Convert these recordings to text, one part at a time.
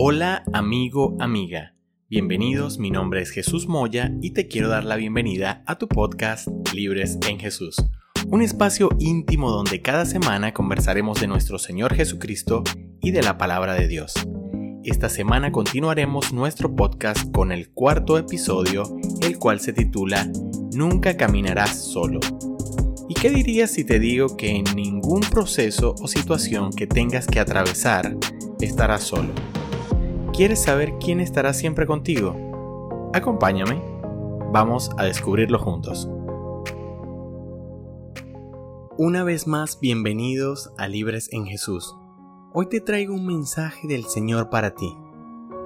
Hola amigo, amiga. Bienvenidos, mi nombre es Jesús Moya y te quiero dar la bienvenida a tu podcast Libres en Jesús, un espacio íntimo donde cada semana conversaremos de nuestro Señor Jesucristo y de la palabra de Dios. Esta semana continuaremos nuestro podcast con el cuarto episodio, el cual se titula Nunca caminarás solo. ¿Y qué dirías si te digo que en ningún proceso o situación que tengas que atravesar estarás solo? ¿Quieres saber quién estará siempre contigo? Acompáñame. Vamos a descubrirlo juntos. Una vez más, bienvenidos a Libres en Jesús. Hoy te traigo un mensaje del Señor para ti.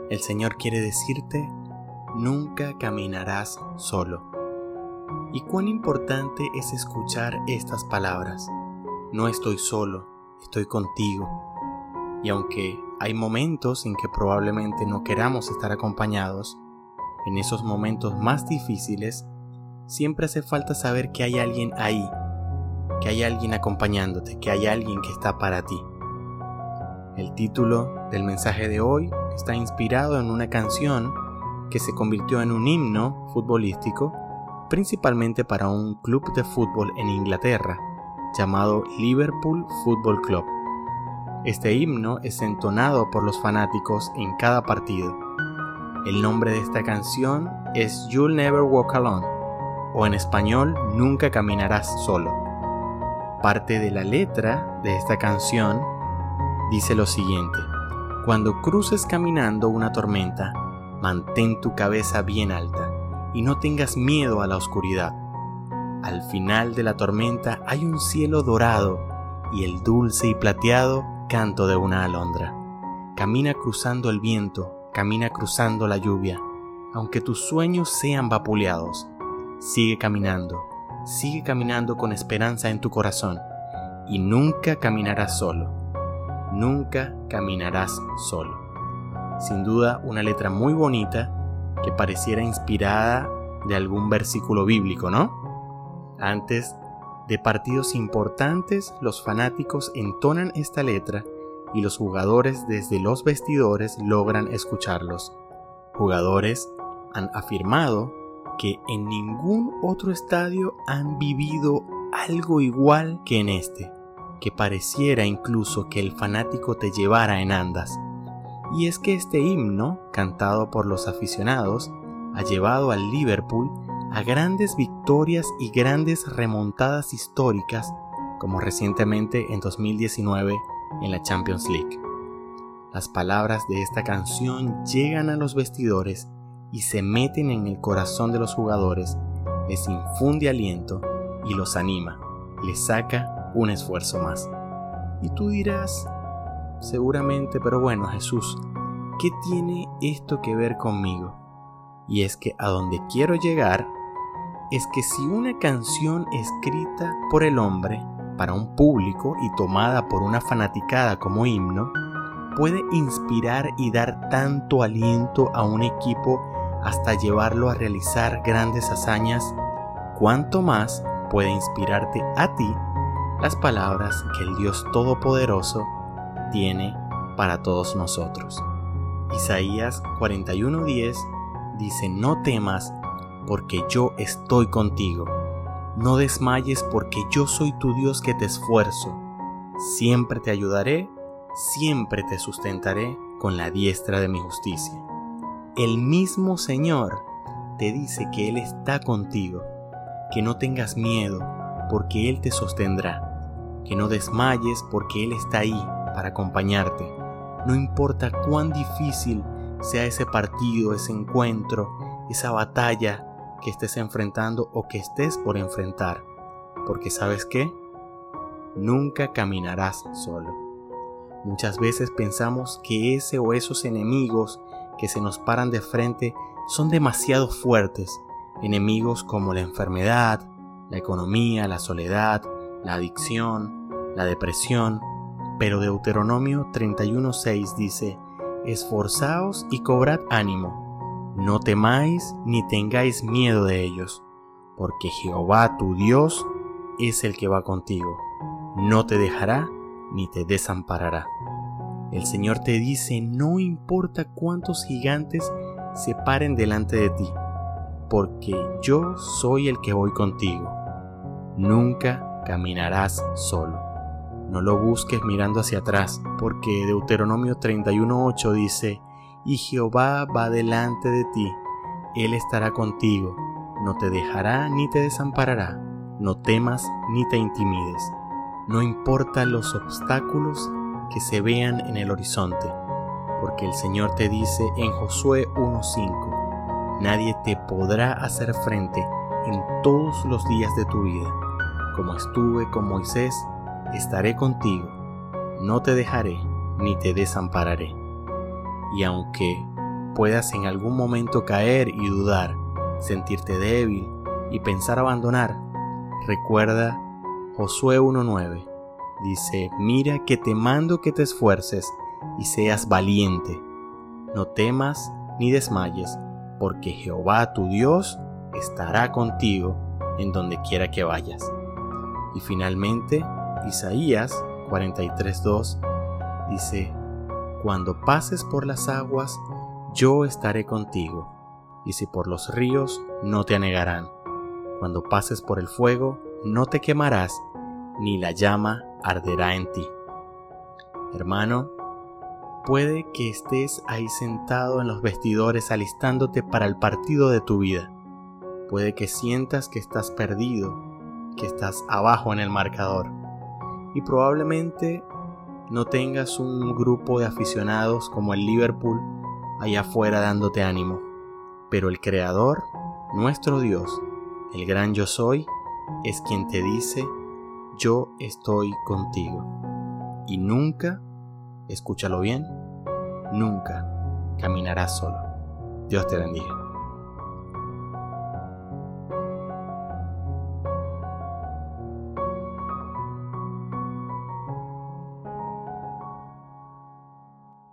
El Señor quiere decirte, nunca caminarás solo. Y cuán importante es escuchar estas palabras. No estoy solo, estoy contigo. Y aunque hay momentos en que probablemente no queramos estar acompañados. En esos momentos más difíciles, siempre hace falta saber que hay alguien ahí, que hay alguien acompañándote, que hay alguien que está para ti. El título del mensaje de hoy está inspirado en una canción que se convirtió en un himno futbolístico, principalmente para un club de fútbol en Inglaterra, llamado Liverpool Football Club. Este himno es entonado por los fanáticos en cada partido. El nombre de esta canción es You'll Never Walk Alone, o en español Nunca Caminarás Solo. Parte de la letra de esta canción dice lo siguiente, Cuando cruces caminando una tormenta, mantén tu cabeza bien alta y no tengas miedo a la oscuridad. Al final de la tormenta hay un cielo dorado y el dulce y plateado canto de una alondra. Camina cruzando el viento, camina cruzando la lluvia, aunque tus sueños sean vapuleados. Sigue caminando, sigue caminando con esperanza en tu corazón, y nunca caminarás solo, nunca caminarás solo. Sin duda una letra muy bonita que pareciera inspirada de algún versículo bíblico, ¿no? Antes de partidos importantes, los fanáticos entonan esta letra y los jugadores desde los vestidores logran escucharlos. Jugadores han afirmado que en ningún otro estadio han vivido algo igual que en este, que pareciera incluso que el fanático te llevara en andas. Y es que este himno, cantado por los aficionados, ha llevado al Liverpool a grandes victorias y grandes remontadas históricas, como recientemente en 2019 en la Champions League. Las palabras de esta canción llegan a los vestidores y se meten en el corazón de los jugadores, les infunde aliento y los anima, les saca un esfuerzo más. Y tú dirás, seguramente, pero bueno Jesús, ¿qué tiene esto que ver conmigo? Y es que a donde quiero llegar es que si una canción escrita por el hombre para un público y tomada por una fanaticada como himno, puede inspirar y dar tanto aliento a un equipo hasta llevarlo a realizar grandes hazañas, cuanto más puede inspirarte a ti las palabras que el Dios Todopoderoso tiene para todos nosotros. Isaías 41:10 dice, no temas, porque yo estoy contigo. No desmayes porque yo soy tu Dios que te esfuerzo. Siempre te ayudaré, siempre te sustentaré con la diestra de mi justicia. El mismo Señor te dice que Él está contigo, que no tengas miedo porque Él te sostendrá, que no desmayes porque Él está ahí para acompañarte. No importa cuán difícil sea ese partido, ese encuentro, esa batalla que estés enfrentando o que estés por enfrentar. Porque sabes qué? Nunca caminarás solo. Muchas veces pensamos que ese o esos enemigos que se nos paran de frente son demasiado fuertes, enemigos como la enfermedad, la economía, la soledad, la adicción, la depresión, pero Deuteronomio 31.6 dice, Esforzaos y cobrad ánimo, no temáis ni tengáis miedo de ellos, porque Jehová tu Dios es el que va contigo, no te dejará ni te desamparará. El Señor te dice, no importa cuántos gigantes se paren delante de ti, porque yo soy el que voy contigo. Nunca caminarás solo. No lo busques mirando hacia atrás, porque Deuteronomio 31.8 dice, y Jehová va delante de ti, Él estará contigo, no te dejará ni te desamparará, no temas ni te intimides. No importa los obstáculos que se vean en el horizonte, porque el Señor te dice en Josué 1.5, nadie te podrá hacer frente en todos los días de tu vida. Como estuve con Moisés, estaré contigo, no te dejaré ni te desampararé. Y aunque puedas en algún momento caer y dudar, sentirte débil y pensar abandonar, recuerda Josué 1.9. Dice, mira que te mando que te esfuerces y seas valiente. No temas ni desmayes, porque Jehová tu Dios estará contigo en donde quiera que vayas. Y finalmente, Isaías 43.2 dice, Cuando pases por las aguas, yo estaré contigo, y si por los ríos, no te anegarán. Cuando pases por el fuego, no te quemarás, ni la llama arderá en ti. Hermano, puede que estés ahí sentado en los vestidores alistándote para el partido de tu vida. Puede que sientas que estás perdido, que estás abajo en el marcador. Y probablemente no tengas un grupo de aficionados como el Liverpool allá afuera dándote ánimo. Pero el Creador, nuestro Dios, el gran yo soy, es quien te dice, yo estoy contigo. Y nunca, escúchalo bien, nunca caminarás solo. Dios te bendiga.